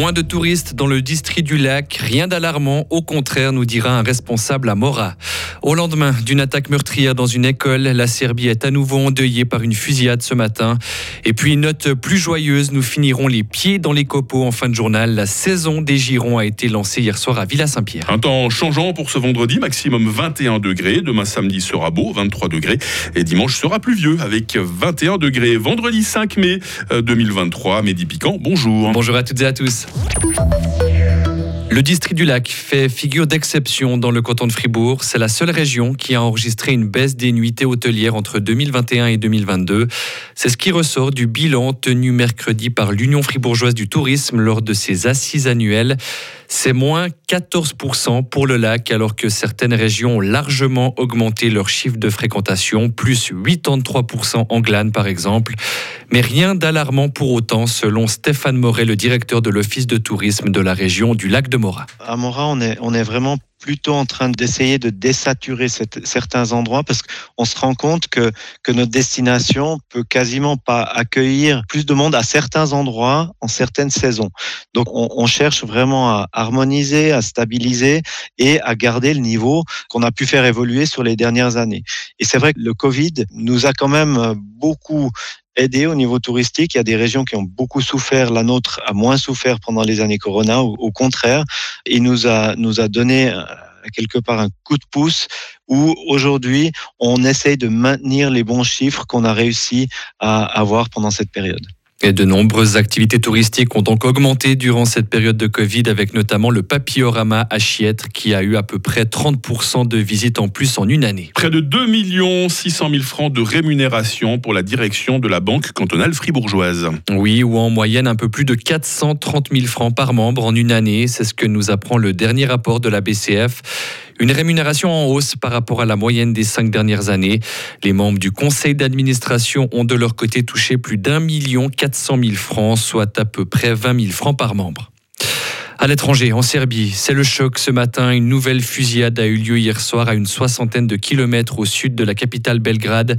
Moins de touristes dans le district du lac, rien d'alarmant, au contraire, nous dira un responsable à Mora. Au lendemain d'une attaque meurtrière dans une école, la Serbie est à nouveau endeuillée par une fusillade ce matin. Et puis, note plus joyeuse, nous finirons les pieds dans les copeaux en fin de journal. La saison des Girons a été lancée hier soir à Villa-Saint-Pierre. Un temps changeant pour ce vendredi, maximum 21 degrés. Demain samedi sera beau, 23 degrés. Et dimanche sera pluvieux avec 21 degrés. Vendredi 5 mai 2023, euh, Mehdi Piquant, bonjour. Bonjour à toutes et à tous. Le district du lac fait figure d'exception dans le canton de Fribourg. C'est la seule région qui a enregistré une baisse des nuitées hôtelières entre 2021 et 2022. C'est ce qui ressort du bilan tenu mercredi par l'Union fribourgeoise du tourisme lors de ses assises annuelles. C'est moins 14% pour le lac, alors que certaines régions ont largement augmenté leur chiffre de fréquentation, plus 83% en Glane par exemple. Mais rien d'alarmant pour autant, selon Stéphane Moret, le directeur de l'Office de tourisme de la région du lac de À Mora, on est, vraiment plutôt en train d'essayer de désaturer certains endroits parce qu'on se rend compte que, que notre destination peut quasiment pas accueillir plus de monde à certains endroits en certaines saisons. Donc on, on cherche vraiment à harmoniser, à stabiliser et à garder le niveau qu'on a pu faire évoluer sur les dernières années. Et c'est vrai que le Covid nous a quand même beaucoup aidé au niveau touristique. Il y a des régions qui ont beaucoup souffert. La nôtre a moins souffert pendant les années Corona. Au, au contraire, il nous a, nous a donné euh, quelque part un coup de pouce où aujourd'hui on essaye de maintenir les bons chiffres qu'on a réussi à avoir pendant cette période. Et de nombreuses activités touristiques ont donc augmenté durant cette période de Covid, avec notamment le papillorama à Chiètre, qui a eu à peu près 30% de visites en plus en une année. Près de 2 600 000 francs de rémunération pour la direction de la banque cantonale fribourgeoise. Oui, ou en moyenne un peu plus de 430 000 francs par membre en une année. C'est ce que nous apprend le dernier rapport de la BCF. Une rémunération en hausse par rapport à la moyenne des cinq dernières années. Les membres du conseil d'administration ont de leur côté touché plus d'un million quatre cent mille francs, soit à peu près 20 000 francs par membre. À l'étranger, en Serbie, c'est le choc ce matin. Une nouvelle fusillade a eu lieu hier soir à une soixantaine de kilomètres au sud de la capitale Belgrade.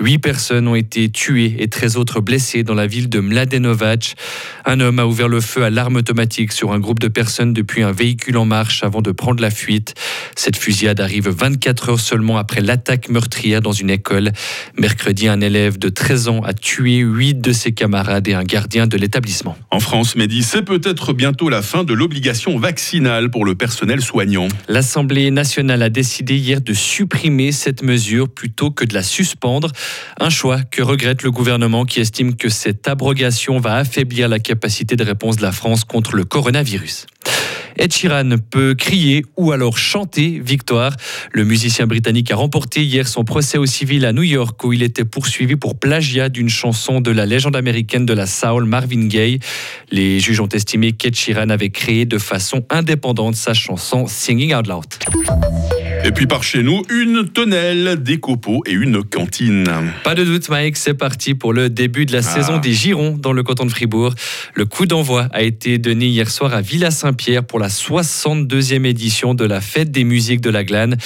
Huit personnes ont été tuées et 13 autres blessées dans la ville de Mladenovac. Un homme a ouvert le feu à l'arme automatique sur un groupe de personnes depuis un véhicule en marche avant de prendre la fuite. Cette fusillade arrive 24 heures seulement après l'attaque meurtrière dans une école. Mercredi, un élève de 13 ans a tué huit de ses camarades et un gardien de l'établissement. En France, Mehdi, c'est peut-être bientôt la fin de l'obligation vaccinale pour le personnel soignant. L'Assemblée nationale a décidé hier de supprimer cette mesure plutôt que de la suspendre. Un choix que regrette le gouvernement qui estime que cette abrogation va affaiblir la capacité de réponse de la France contre le coronavirus. Ed Sheeran peut crier ou alors chanter victoire. Le musicien britannique a remporté hier son procès au civil à New York où il était poursuivi pour plagiat d'une chanson de la légende américaine de la soul Marvin Gaye. Les juges ont estimé qu'Ed Sheeran avait créé de façon indépendante sa chanson Singing Out Loud. Et puis par chez nous, une tonnelle, des copeaux et une cantine. Pas de doute, Mike, c'est parti pour le début de la ah. saison des Girons dans le canton de Fribourg. Le coup d'envoi a été donné hier soir à Villa-Saint-Pierre pour la 62e édition de la fête des musiques de la Glane.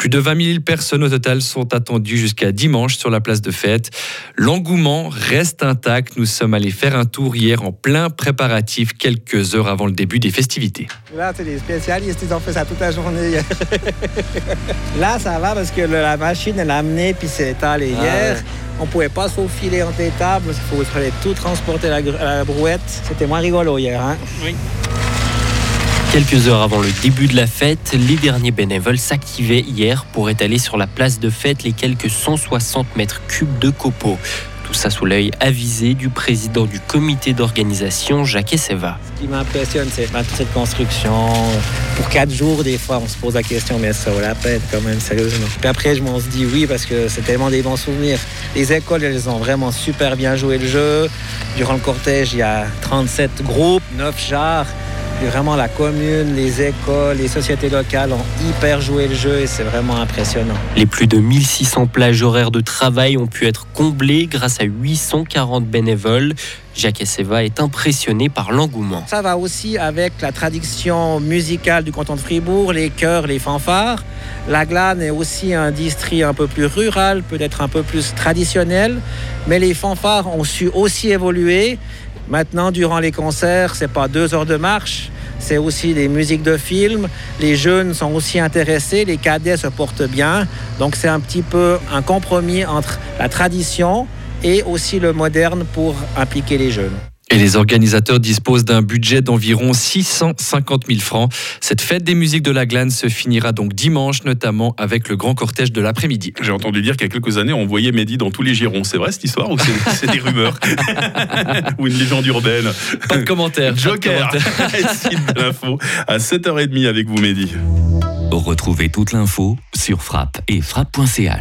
Plus de 20 000 personnes au total sont attendues jusqu'à dimanche sur la place de fête. L'engouement reste intact. Nous sommes allés faire un tour hier en plein préparatif quelques heures avant le début des festivités. Là, c'est les spécialistes, ils ont fait ça toute la journée. Là, ça va parce que la machine, elle a amené puis c'est étalé ah hier. On pouvait pas s'aufiler entre les tables, il fallait tout transporter à la, brouette. C'était moins rigolo hier. Hein oui. Quelques heures avant le début de la fête, les derniers bénévoles s'activaient hier pour étaler sur la place de fête les quelques 160 mètres cubes de copeaux. Tout ça sous l'œil avisé du président du comité d'organisation, Jacques Esseva. Ce qui m'impressionne, c'est cette construction. Pour quatre jours, des fois, on se pose la question, mais ça vaut la peine quand même, sérieusement? Puis après, je m'en se dis oui, parce que c'est tellement des bons souvenirs. Les écoles, elles ont vraiment super bien joué le jeu. Durant le cortège, il y a 37 groupes, 9 chars vraiment la commune, les écoles, les sociétés locales ont hyper joué le jeu et c'est vraiment impressionnant. Les plus de 1600 plages horaires de travail ont pu être comblées grâce à 840 bénévoles. Jacques Esseva est impressionné par l'engouement. Ça va aussi avec la tradition musicale du canton de Fribourg, les chœurs, les fanfares. La Glane est aussi un district un peu plus rural, peut-être un peu plus traditionnel, mais les fanfares ont su aussi évoluer Maintenant, durant les concerts, c'est pas deux heures de marche, c'est aussi des musiques de films. Les jeunes sont aussi intéressés, les cadets se portent bien. Donc c'est un petit peu un compromis entre la tradition et aussi le moderne pour impliquer les jeunes. Et les organisateurs disposent d'un budget d'environ 650 000 francs. Cette fête des musiques de la glane se finira donc dimanche, notamment avec le grand cortège de l'après-midi. J'ai entendu dire qu'il y a quelques années, on voyait Mehdi dans tous les girons. C'est vrai cette histoire ou c'est des rumeurs Ou une légende urbaine Pas de commentaire. Joker, site de l'info à 7h30 avec vous Mehdi? Retrouvez toute l'info sur frappe et frappe.ch.